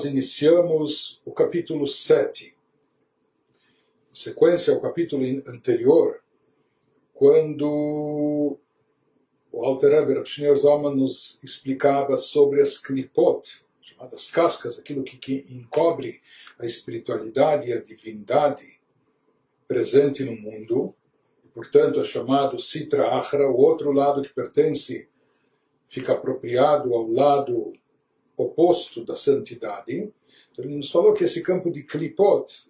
nós iniciamos o capítulo 7. Em sequência ao capítulo anterior, quando o Alter Eber, o Sr. Zalman, nos explicava sobre as klipot, chamadas cascas, aquilo que, que encobre a espiritualidade e a divindade presente no mundo, e, portanto é chamado Sitra Achra, o outro lado que pertence, fica apropriado ao lado oposto da santidade. Então, ele nos falou que esse campo de klipot,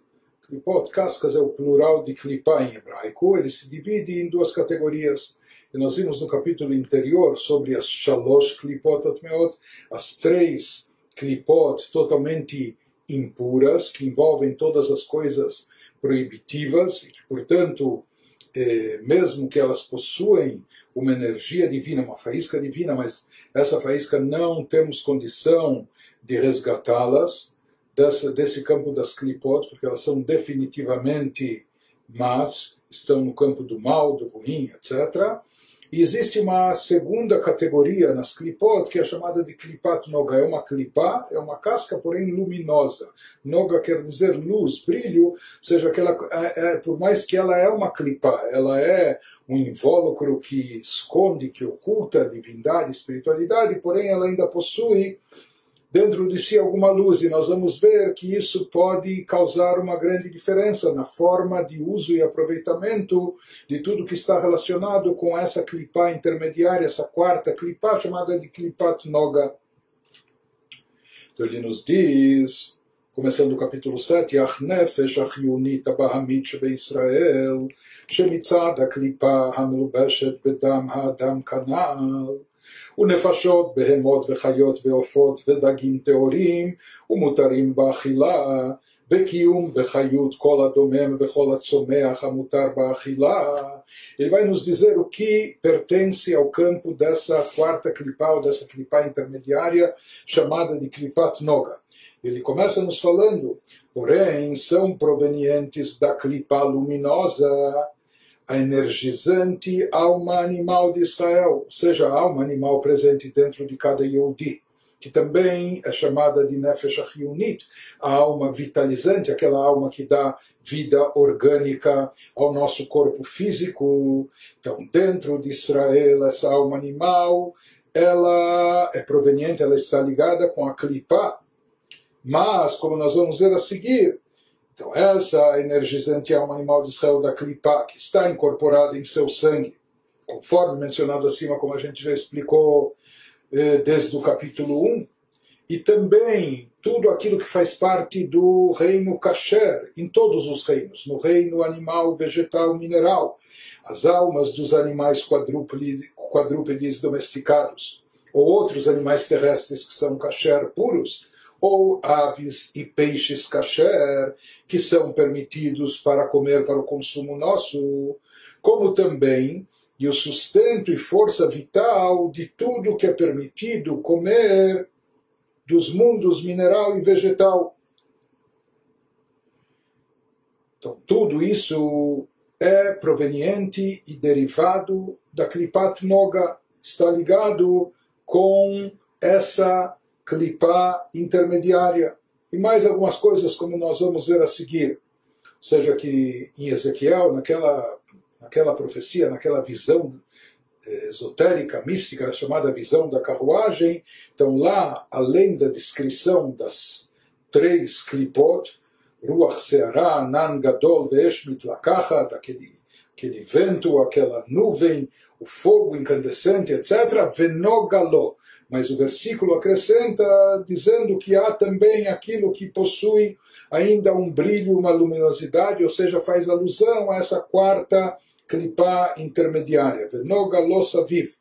klipot, cascas é o plural de klipá em hebraico, ele se divide em duas categorias. E nós vimos no capítulo anterior sobre as shalosh klipot atmeot, as três klipot totalmente impuras, que envolvem todas as coisas proibitivas, e que, portanto, eh, mesmo que elas possuem uma energia divina, uma faísca divina, mas essa faísca não temos condição de resgatá-las desse campo das clipot, porque elas são definitivamente más, estão no campo do mal, do ruim, etc. E existe uma segunda categoria nas clipot, que é chamada de clipat noga. É uma clipá, é uma casca, porém luminosa. Noga quer dizer luz, brilho, ou seja, que ela, é, é, por mais que ela é uma clipá, ela é um invólucro que esconde, que oculta a divindade, espiritualidade, porém ela ainda possui dentro de si alguma luz, e nós vamos ver que isso pode causar uma grande diferença na forma de uso e aproveitamento de tudo que está relacionado com essa clipa intermediária, essa quarta clipa chamada de clipat noga. Então ele nos diz, começando o capítulo 7, Ach nefesh achiunit abahamit Israel, shemitzad aklipa hamlubeshet bedam ha'adam kanal ונפשות, בהמות וחיות ועופות ודגים טהורים ומותרים באכילה, בקיום וחיות כל הדומם וכל הצומח המותר באכילה. Ele vai nos dizer o que pertence ao campo dessa quarta clipá ou dessa clipá intermediária chamada de clipat noga. Ele começa nos falando, porém, são provenientes da clipá luminosa a energizante alma animal de Israel, ou seja, a alma animal presente dentro de cada Yehudi, que também é chamada de Nefesh Achiyunit, a alma vitalizante, aquela alma que dá vida orgânica ao nosso corpo físico. Então, dentro de Israel, essa alma animal, ela é proveniente, ela está ligada com a Klipá, mas, como nós vamos ver a seguir, então, essa energizante alma animal de Israel da Klipa, que está incorporada em seu sangue, conforme mencionado acima, como a gente já explicou eh, desde o capítulo 1, e também tudo aquilo que faz parte do reino kasher, em todos os reinos, no reino animal, vegetal, mineral, as almas dos animais quadrúpedes, quadrúpedes domesticados, ou outros animais terrestres que são kasher puros, ou aves e peixes kasher, que são permitidos para comer para o consumo nosso, como também e o sustento e força vital de tudo que é permitido comer dos mundos mineral e vegetal. Então, tudo isso é proveniente e derivado da Klipat Noga, está ligado com essa clipá intermediária e mais algumas coisas como nós vamos ver a seguir. Ou seja, que em Ezequiel, naquela, naquela profecia, naquela visão eh, esotérica, mística, chamada visão da carruagem, então lá, além da descrição das três clipot, Ruach Seara, Nan Gadol Vesh Mitlakachat, aquele, aquele vento, aquela nuvem, o fogo incandescente, etc., Venogalo, mas o versículo acrescenta dizendo que há também aquilo que possui ainda um brilho, uma luminosidade, ou seja, faz alusão a essa quarta clipá intermediária, Noga Lossa Viv.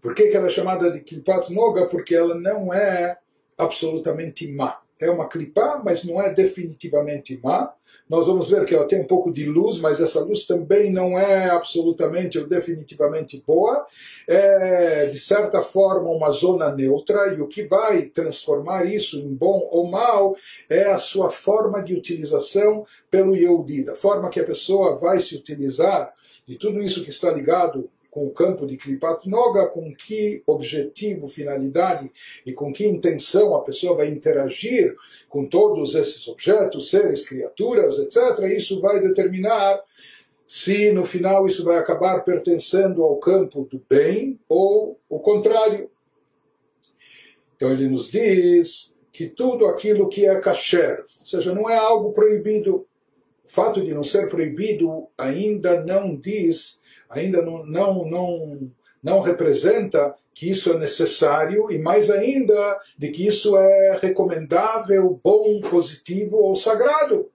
Por que, que ela é chamada de clipat noga? Porque ela não é absolutamente má. É uma clipá, mas não é definitivamente má, nós vamos ver que ela tem um pouco de luz, mas essa luz também não é absolutamente ou definitivamente boa. É, de certa forma, uma zona neutra, e o que vai transformar isso em bom ou mal é a sua forma de utilização pelo Yehudi, da forma que a pessoa vai se utilizar de tudo isso que está ligado com o campo de Kripat Noga, com que objetivo, finalidade e com que intenção a pessoa vai interagir com todos esses objetos, seres, criaturas, etc. Isso vai determinar se no final isso vai acabar pertencendo ao campo do bem ou o contrário. Então ele nos diz que tudo aquilo que é kasher, ou seja, não é algo proibido, o fato de não ser proibido ainda não diz, ainda não, não, não, não representa que isso é necessário e mais ainda de que isso é recomendável, bom, positivo ou sagrado.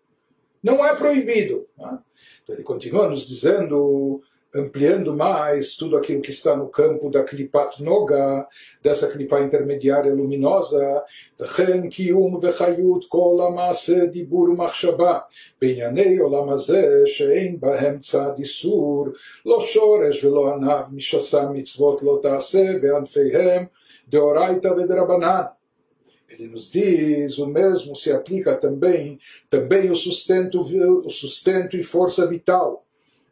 Não é proibido. Né? Então ele continua nos dizendo ampliando mais tudo aquilo que está no campo da Klipat Noga, dessa Klipa intermediária luminosa, וכן קיום וחיות כל המעשה דיבור ומחשבה בענייני עולם הזה שאין בהם צד איסור, לא שורש ולא ענב משסה מצוות לא תעשה בענפיהם דאורייתא ודרבנן. Ele nos diz, o mesmo se aplica também, também o sustento, o sustento e força vital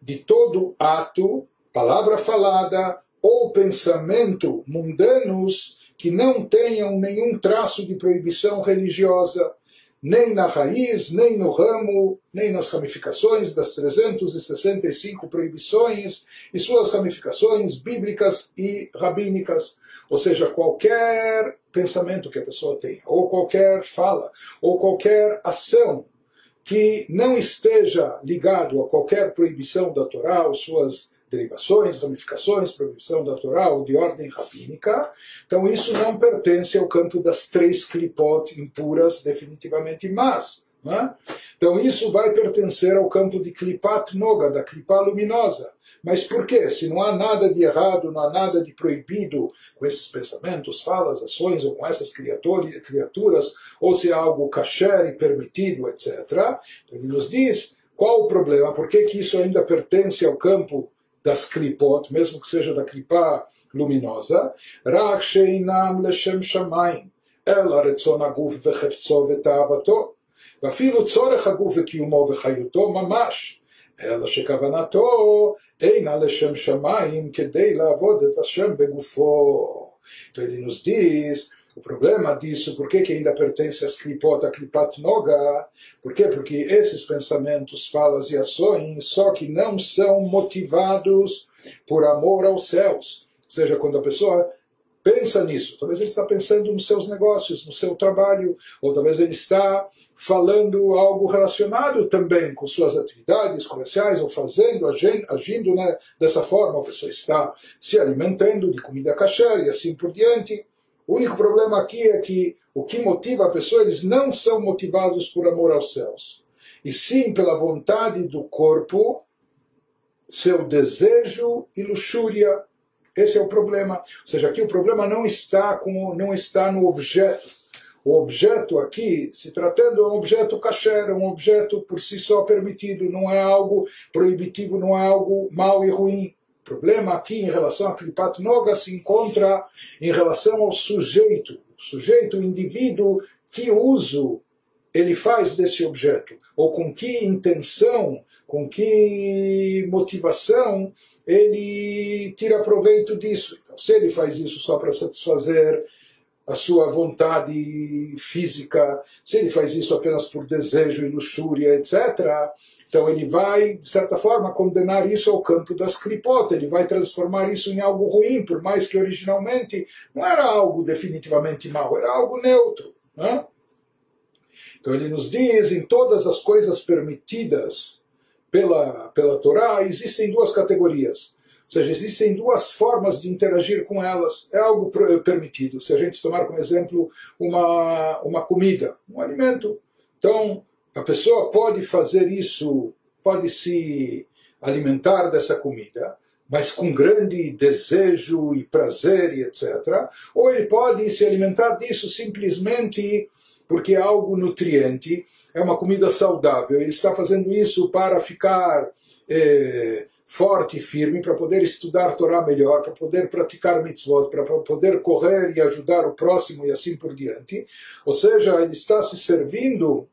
de todo ato, palavra falada ou pensamento mundanos que não tenham nenhum traço de proibição religiosa, nem na raiz, nem no ramo, nem nas ramificações das 365 proibições e suas ramificações bíblicas e rabínicas. Ou seja, qualquer pensamento que a pessoa tenha, ou qualquer fala, ou qualquer ação que não esteja ligado a qualquer proibição da Torá, ou suas derivações, ramificações, proibição da Torá ou de ordem rabínica, então isso não pertence ao campo das três clipot impuras definitivamente más. É? Então isso vai pertencer ao campo de klipat noga, da clipá luminosa. Mas por quê? Se não há nada de errado, não há nada de proibido com esses pensamentos, falas, ações, ou com essas criaturas, ou se há algo kasher e permitido, etc. Então ele nos diz qual o problema, por que, que isso ainda pertence ao campo das klipot, mesmo que seja da klipa luminosa, רק שאינם לשם שמיים, אלא רצון הגוף וחפצו ותאוותו, ואפילו צורך הגוף וקיומו וחיותו ממש. אלא שכוונתו אינה לשם שמיים כדי לעבוד את השם בגופו. Então ele nos diz o problema disso, por que, que ainda pertence às klipot, a klipat noga? Por quê? Porque esses pensamentos, falas e ações só que não são motivados por amor aos céus. Ou seja, quando a pessoa pensa nisso. Talvez ele está pensando nos seus negócios, no seu trabalho, ou talvez ele está falando algo relacionado também com suas atividades comerciais, ou fazendo, agindo, né, dessa forma. A pessoa está se alimentando de comida kasher e assim por diante. O único problema aqui é que o que motiva a pessoa, eles não são motivados por amor aos céus, e sim pela vontade do corpo, seu desejo e luxúria esse é o problema. Ou seja, aqui o problema não está, com, não está no objeto. O objeto aqui, se tratando, é um objeto kasher, um objeto por si só permitido, não é algo proibitivo, não é algo mal e ruim. O problema aqui em relação a Kripat Noga se encontra em relação ao sujeito, o sujeito, o indivíduo, que uso ele faz desse objeto, ou com que intenção, com que motivação ele tira proveito disso. Então, se ele faz isso só para satisfazer a sua vontade física, se ele faz isso apenas por desejo e luxúria, etc., então ele vai, de certa forma, condenar isso ao campo das clipot, ele vai transformar isso em algo ruim, por mais que originalmente não era algo definitivamente mal, era algo neutro. Né? Então ele nos diz, em todas as coisas permitidas, pela, pela Torá, existem duas categorias. Ou seja, existem duas formas de interagir com elas. É algo permitido. Se a gente tomar como exemplo uma, uma comida, um alimento. Então, a pessoa pode fazer isso, pode se alimentar dessa comida, mas com grande desejo e prazer e etc. Ou ele pode se alimentar disso simplesmente porque é algo nutriente, é uma comida saudável. Ele está fazendo isso para ficar é, forte e firme, para poder estudar Torá melhor, para poder praticar mitzvot, para poder correr e ajudar o próximo e assim por diante. Ou seja, ele está se servindo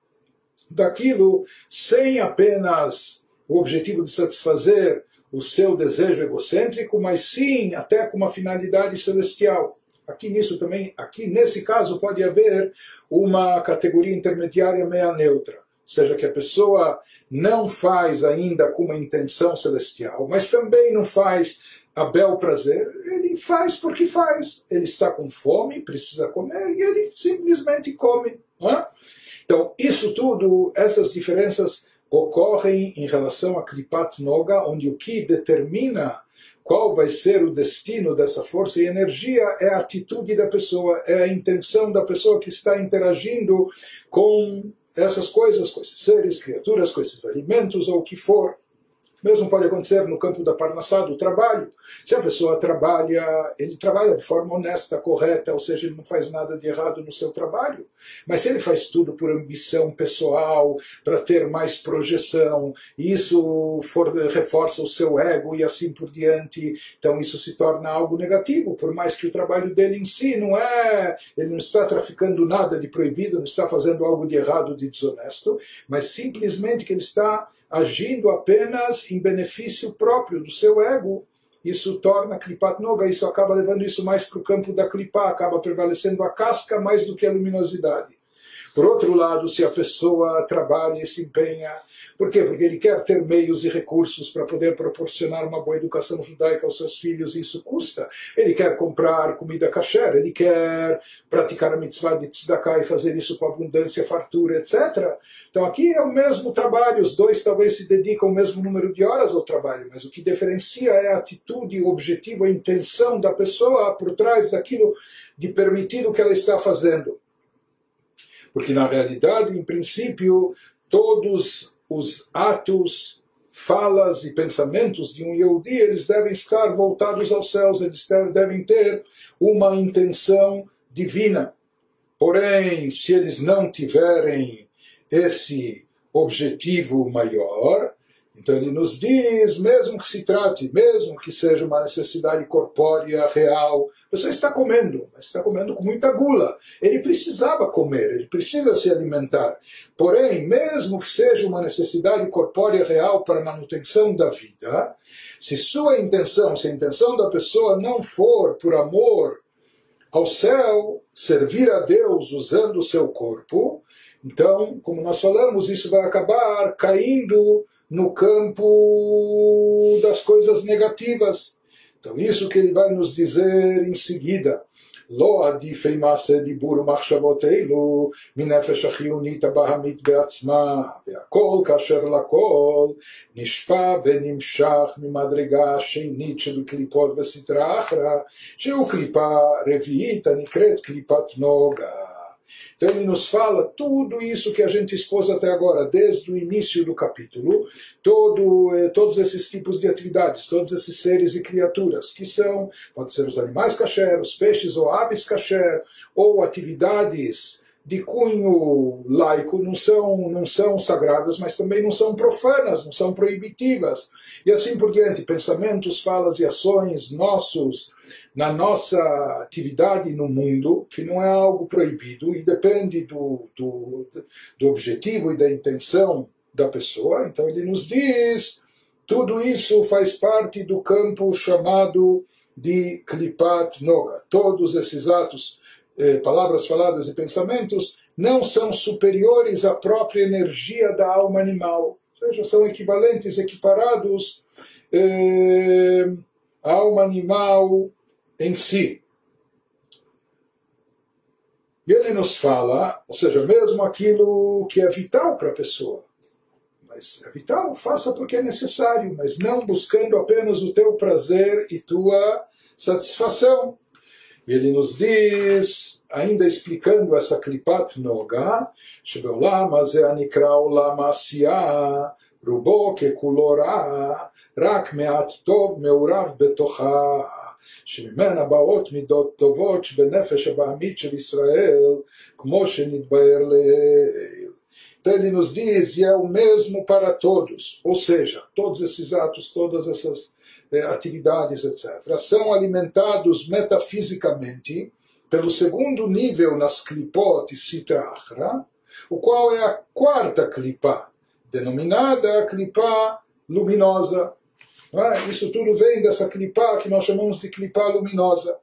daquilo sem apenas o objetivo de satisfazer o seu desejo egocêntrico, mas sim até com uma finalidade celestial. Aqui nisso também, aqui nesse caso pode haver uma categoria intermediária meia neutra, ou seja, que a pessoa não faz ainda com uma intenção celestial, mas também não faz a bel prazer, ele faz porque faz. Ele está com fome, precisa comer e ele simplesmente come. É? Então, isso tudo, essas diferenças ocorrem em relação a Kripat Noga, onde o que determina qual vai ser o destino dessa força e energia é a atitude da pessoa, é a intenção da pessoa que está interagindo com essas coisas, com esses seres, criaturas, com esses alimentos ou o que for. Mesmo pode acontecer no campo da parnassá, do trabalho. Se a pessoa trabalha, ele trabalha de forma honesta, correta, ou seja, ele não faz nada de errado no seu trabalho. Mas se ele faz tudo por ambição pessoal, para ter mais projeção, e isso for, reforça o seu ego e assim por diante, então isso se torna algo negativo, por mais que o trabalho dele em si não é, ele não está traficando nada de proibido, não está fazendo algo de errado, de desonesto, mas simplesmente que ele está agindo apenas em benefício próprio do seu ego, isso torna Klipat Noga, isso acaba levando isso mais para o campo da Klipa, acaba prevalecendo a casca mais do que a luminosidade. Por outro lado, se a pessoa trabalha e se empenha por quê? Porque ele quer ter meios e recursos para poder proporcionar uma boa educação judaica aos seus filhos, e isso custa. Ele quer comprar comida kasher, ele quer praticar a mitzvah de tzedakah e fazer isso com abundância, fartura, etc. Então aqui é o mesmo trabalho, os dois talvez se dedicam o mesmo número de horas ao trabalho, mas o que diferencia é a atitude, o objetivo, a intenção da pessoa por trás daquilo de permitir o que ela está fazendo. Porque na realidade, em princípio, todos os atos, falas e pensamentos de um Yehudi, eles devem estar voltados aos céus, eles devem ter uma intenção divina. Porém, se eles não tiverem esse objetivo maior, então ele nos diz, mesmo que se trate, mesmo que seja uma necessidade corpórea real, você está comendo, mas está comendo com muita gula. Ele precisava comer, ele precisa se alimentar. Porém, mesmo que seja uma necessidade corpórea real para a manutenção da vida, se sua intenção, se a intenção da pessoa não for por amor ao céu, servir a Deus usando o seu corpo, então, como nós falamos, isso vai acabar caindo no campo das coisas negativas. Então, isso que ele vai nos dizer em seguida. לא עדיף מעשה דיבור ומחשבות אלו מנפש החיונית הבהמית בעצמה, והכל כאשר לכל נשפע ונמשך ממדרגה השנית של קליפות בסטרה אחרא, שהוא קליפה רביעית הנקראת קליפת נוגה. Então ele nos fala tudo isso que a gente expôs até agora, desde o início do capítulo, todo, eh, todos esses tipos de atividades, todos esses seres e criaturas, que são, pode ser os animais kasher, os peixes ou aves kasher, ou atividades de cunho laico não são, não são sagradas, mas também não são profanas, não são proibitivas. E assim por diante, pensamentos, falas e ações nossos na nossa atividade no mundo, que não é algo proibido e depende do, do, do objetivo e da intenção da pessoa. Então ele nos diz, tudo isso faz parte do campo chamado de Klipat Noga. Todos esses atos eh, palavras faladas e pensamentos não são superiores à própria energia da alma animal, ou seja, são equivalentes, equiparados eh, à alma animal em si. E ele nos fala, ou seja, mesmo aquilo que é vital para a pessoa. Mas é vital, faça porque é necessário, mas não buscando apenas o teu prazer e tua satisfação E ele nos diz, ainda explicando essa klipat noga, שבעולם הזה הנקרא עולם העשייה, רובו ככולו רע, רק מעט טוב מעורב בתוכה, שממנה באות מידות טובות שבנפש הבעמית של ישראל, כמו שנתבהר לעיל. Então ele nos diz, e é o mesmo para todos, ou seja, todos esses atos, todas essas eh, atividades, etc., são alimentados metafisicamente pelo segundo nível nas klipot e sitra o qual é a quarta klipa, denominada klipa luminosa. É? Isso tudo vem dessa clipá que nós chamamos de clipá luminosa.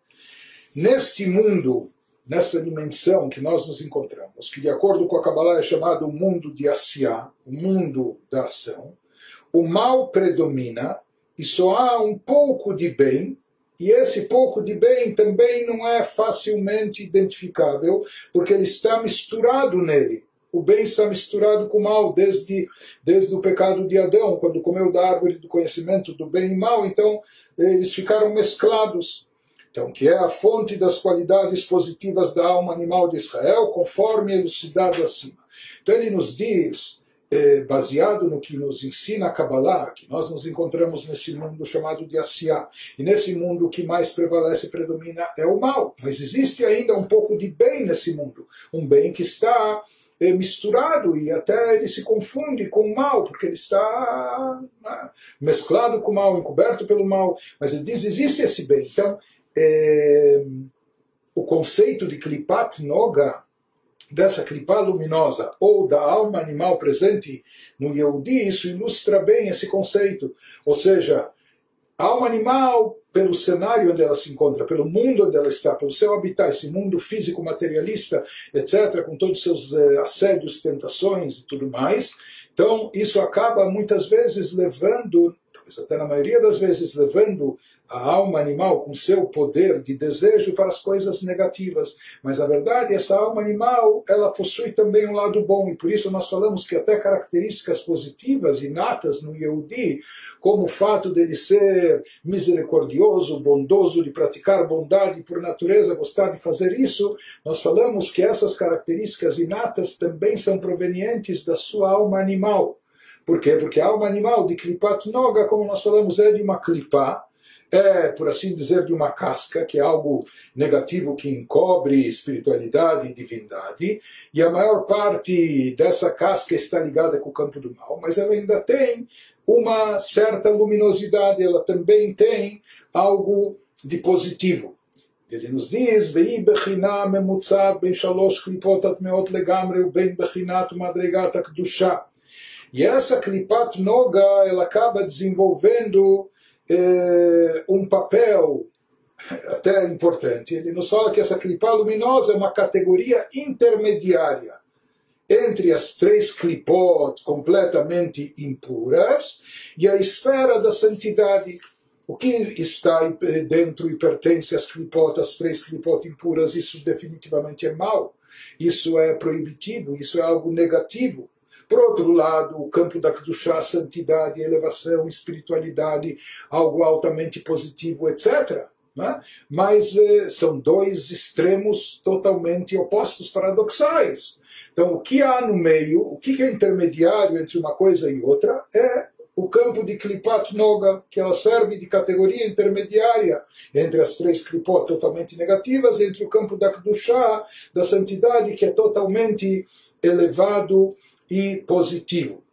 Neste mundo, nesta dimensão que nós nos encontramos, que de acordo com a Kabbalah é chamado o mundo de Asiá, o mundo da ação, o mal predomina e só há um pouco de bem, e esse pouco de bem também não é facilmente identificável, porque ele está misturado nele. O bem está misturado com o mal desde, desde o pecado de Adão, quando comeu da árvore do conhecimento do bem e mal, então eles ficaram mesclados. Então, que é a fonte das qualidades positivas da alma animal de Israel, conforme elucidado acima. Então ele nos diz é, baseado no que nos ensina a Kabbalah, que nós nos encontramos nesse mundo chamado de Asiá. E nesse mundo o que mais prevalece e predomina é o mal. Mas existe ainda um pouco de bem nesse mundo. Um bem que está é, misturado e até ele se confunde com o mal, porque ele está né, mesclado com o mal, encoberto pelo mal. Mas ele diz: existe esse bem. Então, é, o conceito de Klipat Noga dessa clipá luminosa ou da alma animal presente no Yehudi, isso ilustra bem esse conceito. Ou seja, a alma animal, pelo cenário onde ela se encontra, pelo mundo onde ela está, pelo seu habitat, esse mundo físico, materialista, etc., com todos os seus eh, assédios, tentações e tudo mais. Então, isso acaba muitas vezes levando, até na maioria das vezes, levando a alma animal com seu poder de desejo para as coisas negativas. Mas a verdade, essa alma animal, ela possui também um lado bom, e por isso nós falamos que até características positivas inatas no Yehudi, como o fato dele ser misericordioso, bondoso, de praticar bondade, por natureza gostar de fazer isso, nós falamos que essas características inatas também são provenientes da sua alma animal. Por quê? Porque a alma animal de Klipat Noga, como nós falamos, é de uma clipá, é, por assim dizer, de uma casca, que é algo negativo que encobre espiritualidade e divindade, e a maior parte dessa casca está ligada com o campo do mal, mas ela ainda tem uma certa luminosidade, ela também tem algo de positivo. Ele nos diz, Vei bechina ben shalosh klipot legamre uben bechinat madregat. E essa klipat noga, ela acaba desenvolvendo é, um papel até importante. Ele nos fala que essa clipá luminosa é uma categoria intermediária entre as três clipot completamente impuras e a esfera da santidade. O que está dentro e pertence às clipot, às três clipot impuras, isso definitivamente é mal. Isso é proibitivo, isso é algo negativo. Por outro lado, o campo da Kedushá, santidade, elevação, espiritualidade, algo altamente positivo, etc. Né? Mas eh, são dois extremos totalmente opostos, paradoxais. Então, o que há no meio, o que é intermediário entre uma coisa e outra, é o campo de Klipat Noga, que ela serve de categoria intermediária entre as três Klipot totalmente negativas, entre o campo da Kedushá, da santidade, que é totalmente elevado e positivo.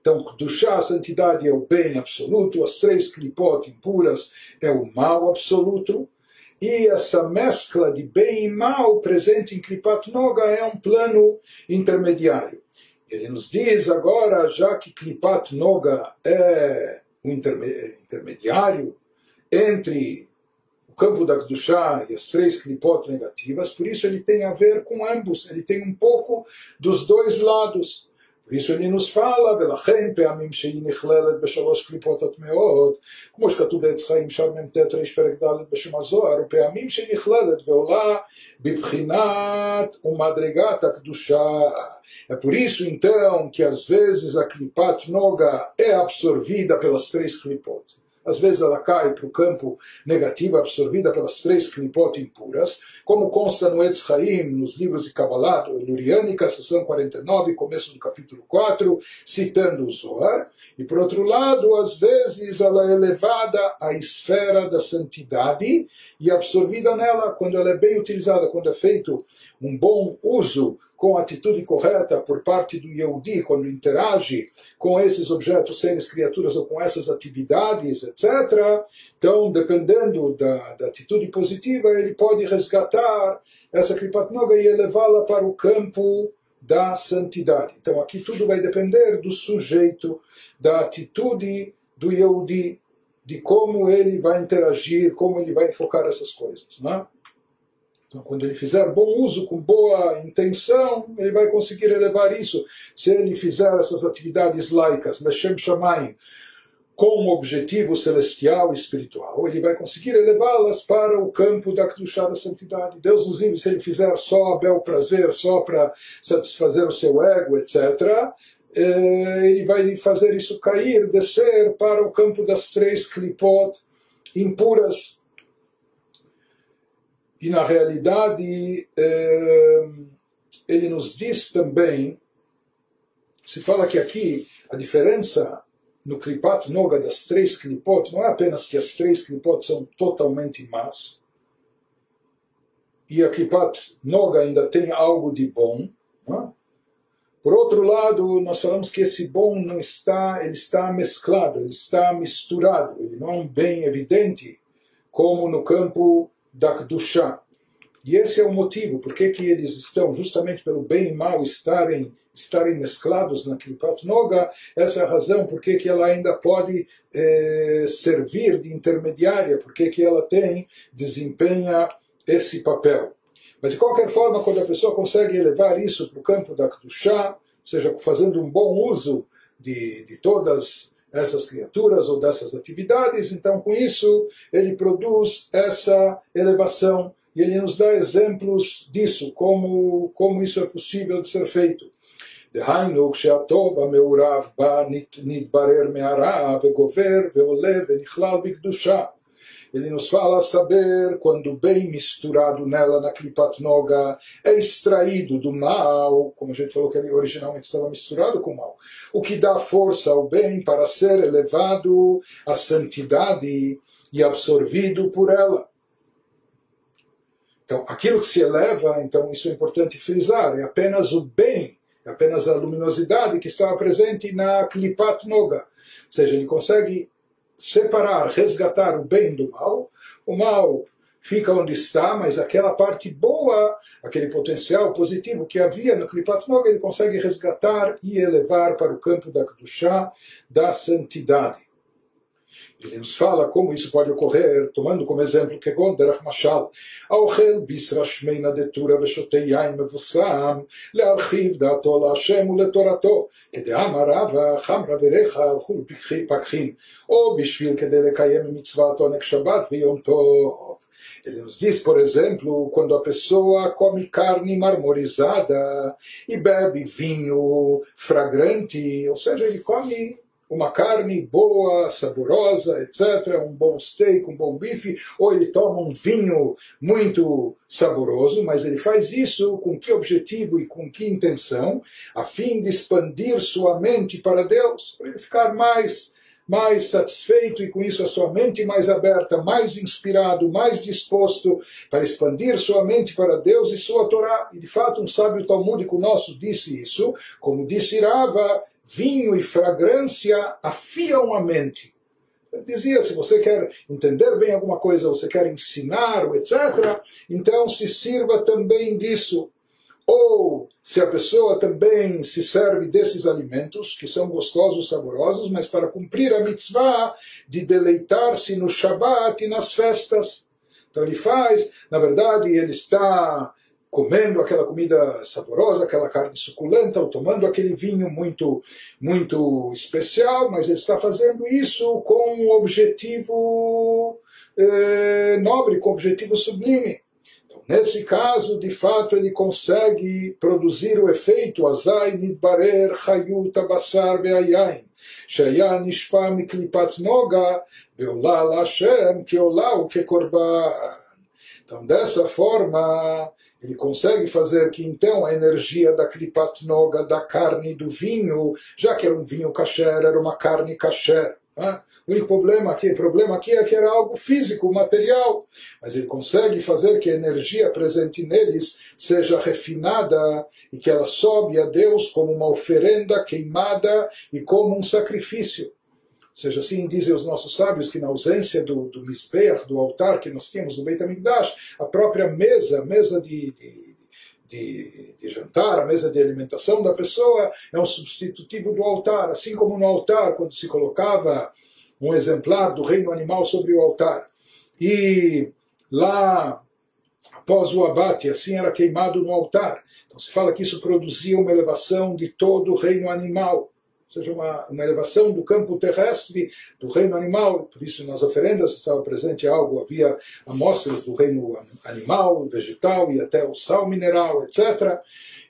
Então, chá, a santidade é o bem absoluto, as três clipot impuras é o mal absoluto, e essa mescla de bem e mal presente em Klipat Noga é um plano intermediário. Ele nos diz agora, já que Klipat Noga é um intermediário entre o campo da Kedushá e as três clipot negativas, por isso ele tem a ver com ambos, ele tem um pouco dos dois lados. por isso ele nos fala, ולכן פעמים שהיא נכללת בשלוש קליפות הטמעות, כמו שכתוב בעץ חיים שם מ"ט ריש פרק ד' בשם הזוהר, ופעמים שהיא נכללת ועולה בבחינת ומדרגת הקדושה. É por isso então que às vezes a clipat noga é absorvida pelas três clipot. Às vezes ela cai para o campo negativo, absorvida pelas três klipot impuras, como consta no Etz nos livros de Kabbalah, Luriânica, seção 49, começo do capítulo 4, citando o Zohar. E por outro lado, às vezes ela é elevada à esfera da santidade e absorvida nela quando ela é bem utilizada, quando é feito um bom uso com a atitude correta por parte do Yehudi, quando interage com esses objetos, seres, criaturas ou com essas atividades, etc. Então, dependendo da, da atitude positiva, ele pode resgatar essa Kripat e elevá-la para o campo da santidade. Então, aqui tudo vai depender do sujeito, da atitude do Yehudi, de como ele vai interagir, como ele vai enfocar essas coisas. Né? Então, quando ele fizer bom uso, com boa intenção, ele vai conseguir elevar isso. Se ele fizer essas atividades laicas, Leshem Shamayim, com um objetivo celestial e espiritual, ele vai conseguir elevá-las para o campo da Kedushá da santidade. Deus nos livre, se ele fizer só a bel prazer, só para satisfazer o seu ego, etc., eh, ele vai fazer isso cair, descer para o campo das três klipot impuras. E na realidade, eh, ele nos diz também, se fala que aqui a diferença no Klipat Noga das três Klipot, não é apenas que as três Klipot são totalmente más, e a Klipat Noga ainda tem algo de bom. Não é? Por outro lado, nós falamos que esse bom não está, ele está mesclado, ele está misturado, ele não é um bem evidente, como no campo da Kedushá. E esse é o motivo, por que eles estão, justamente pelo bem e mal estarem estarem mesclados Klipat Noga, essa é a razão por que ela ainda pode eh, servir de intermediária, porque que ela tem, desempenha esse papel. Mas de qualquer forma, quando a pessoa consegue elevar isso para o campo da Kedushá, ou seja, fazendo um bom uso de, de todas essas criaturas ou dessas atividades, então com isso ele produz essa elevação e ele nos dá exemplos disso, como, como isso é possível de ser feito. דהיינו כשהטוב המעורב בה נתברר מהרע וגובר ועולה ונכלל בקדושה. ele nos fala saber quando bem misturado nela na Klipat Noga é extraído do mal, como a gente falou que ele originalmente estava misturado com o mal, o que dá força ao bem para ser elevado à santidade e absorvido por ela. Então, aquilo que se eleva, então isso é importante frisar, é apenas o bem é apenas a luminosidade que estava presente na Klipat Noga. Ou seja, ele consegue separar, resgatar o bem do mal. O mal fica onde está, mas aquela parte boa, aquele potencial positivo que havia no Klipat Noga, ele consegue resgatar e elevar para o campo da Kedushá, da santidade. Ele nos fala como isso pode ocorrer, tomando como exemplo que Derach Mashal, האוכל ביסרא שמינא דתורא ושותה יין מבוסם, להרחיב דעתו להשם ולתורתו, כדאמר רבא חמרא וריחא הלכו פקחים, או בשביל כדי לקיים מצוות עונג שבת ויום טוב. Ele nos diz, por exemplo, quando a pessoa come carne marmorizada e bebe vinho fragrante, ou seja, ele come uma carne boa, saborosa, etc., um bom steak, um bom bife, ou ele toma um vinho muito saboroso, mas ele faz isso com que objetivo e com que intenção? A fim de expandir sua mente para Deus, para ele ficar mais mais satisfeito e com isso a sua mente mais aberta, mais inspirado, mais disposto para expandir sua mente para Deus e sua Torá. E de fato um sábio talmúdico nosso disse isso, como disse Rava, vinho e fragrância afiam a mente. Eu dizia, se você quer entender bem alguma coisa, você quer ensinar, etc., então se sirva também disso. Ou se a pessoa também se serve desses alimentos, que são gostosos, saborosos, mas para cumprir a mitzvah de deleitar-se no Shabat e nas festas. Então ele faz, na verdade, ele está comendo aquela comida saborosa, aquela carne suculenta, ou tomando aquele vinho muito, muito especial, mas ele está fazendo isso com um objetivo eh, nobre, com um objetivo sublime. Então, nesse caso, de fato, ele consegue produzir o efeito azai nidbarer chayut abasar ve'ayain. שהיה נשפע מקליפת נוגה ועולה להשם כעולה וכקורבן. Então, dessa forma, ele consegue fazer que então a energia da Kripat Noga, da carne e do vinho, já que era um vinho kasher, era uma carne kasher. Né? O único problema aqui, problema aqui é que era algo físico, material, mas ele consegue fazer que a energia presente neles seja refinada e que ela sobe a Deus como uma oferenda queimada e como um sacrifício. Seja, assim dizem os nossos sábios que na ausência do, do do altar que nós tínhamos no Beit HaMikdash, a própria mesa, mesa de, de, de, de, jantar, a mesa de alimentação da pessoa é um substitutivo do altar. Assim como no altar, quando se colocava um exemplar do reino animal sobre o altar. E lá, após o abate, assim era queimado no altar. Então se fala que isso produzia uma elevação de todo o reino animal seja, uma, uma elevação do campo terrestre, do reino animal, por isso nas oferendas estava presente algo, havia amostras do reino animal, vegetal e até o sal mineral, etc.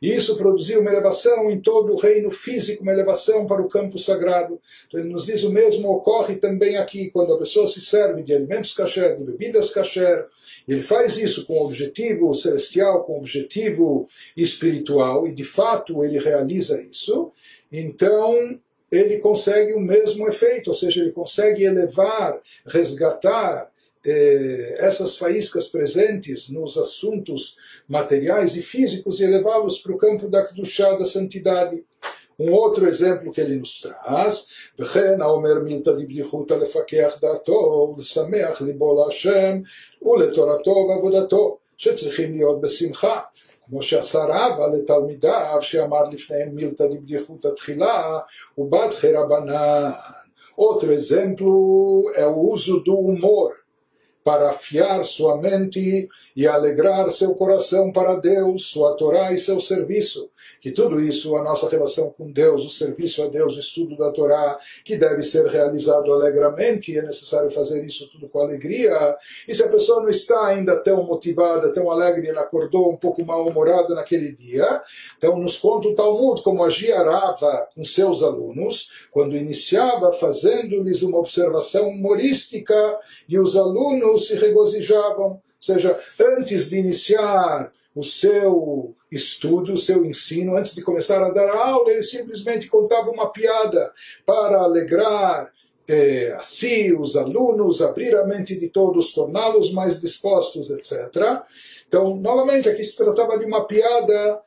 E isso produzia uma elevação em todo o reino físico, uma elevação para o campo sagrado. Então ele nos diz o mesmo ocorre também aqui, quando a pessoa se serve de alimentos kasher, de bebidas kasher, ele faz isso com objetivo celestial, com objetivo espiritual, e de fato ele realiza isso, então ele consegue o mesmo efeito, ou seja, ele consegue elevar, resgatar eh, essas faíscas presentes nos assuntos materiais e físicos e levá-los para o campo da Kedushá, da santidade. Um outro exemplo que ele nos traz, וכן האומר מילתא דבדיחותא לפקח דעתו ולשמח ליבו להשם ולתורתו ועבודתו שצריכים להיות בשמחה כמו שעשה רבא לתלמידיו שאמר לפניהם מילתא דבדיחותא תחילה ובדחי רבנן. Outro exemplo é o uso do humor para afiar sua mente e alegrar seu coração para Deus, sua Torá e seu serviço que tudo isso, a nossa relação com Deus, o serviço a Deus, o estudo da Torá, que deve ser realizado alegremente, é necessário fazer isso tudo com alegria. E se a pessoa não está ainda tão motivada, tão alegre, ela acordou um pouco mal-humorada naquele dia, então nos conta o Talmud como agia Rava com seus alunos, quando iniciava fazendo-lhes uma observação humorística, e os alunos se regozijavam. Ou seja, antes de iniciar o seu estudo, o seu ensino, antes de começar a dar aula, ele simplesmente contava uma piada para alegrar eh, a si, os alunos, abrir a mente de todos, torná-los mais dispostos, etc. Então, novamente, aqui se tratava de uma piada,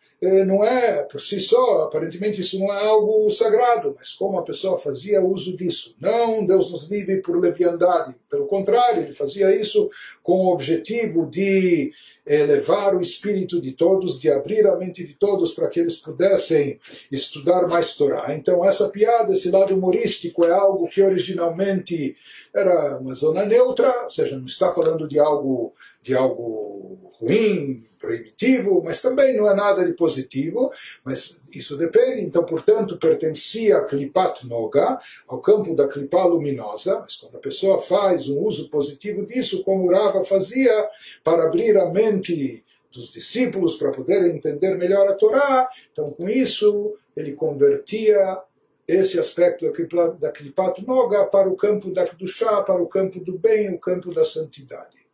não é por si só, aparentemente isso não é algo sagrado, mas como a pessoa fazia uso disso. Não, Deus nos livre por leviandade, pelo contrário, ele fazia isso com o objetivo de elevar o espírito de todos, de abrir a mente de todos para que eles pudessem estudar mais Torá. Então, essa piada, esse lado humorístico, é algo que originalmente era uma zona neutra, ou seja, não está falando de algo de algo ruim, proibitivo, mas também não é nada de positivo, mas isso depende, então, portanto, pertencia a Klipat Noga, ao campo da Klipá luminosa, mas quando a pessoa faz um uso positivo disso, como Rava fazia, para abrir a mente dos discípulos para poderem entender melhor a Torá, então com isso ele convertia esse aspecto da Klipat Noga para o campo da Kedushá, para o campo do bem, o campo da santidade.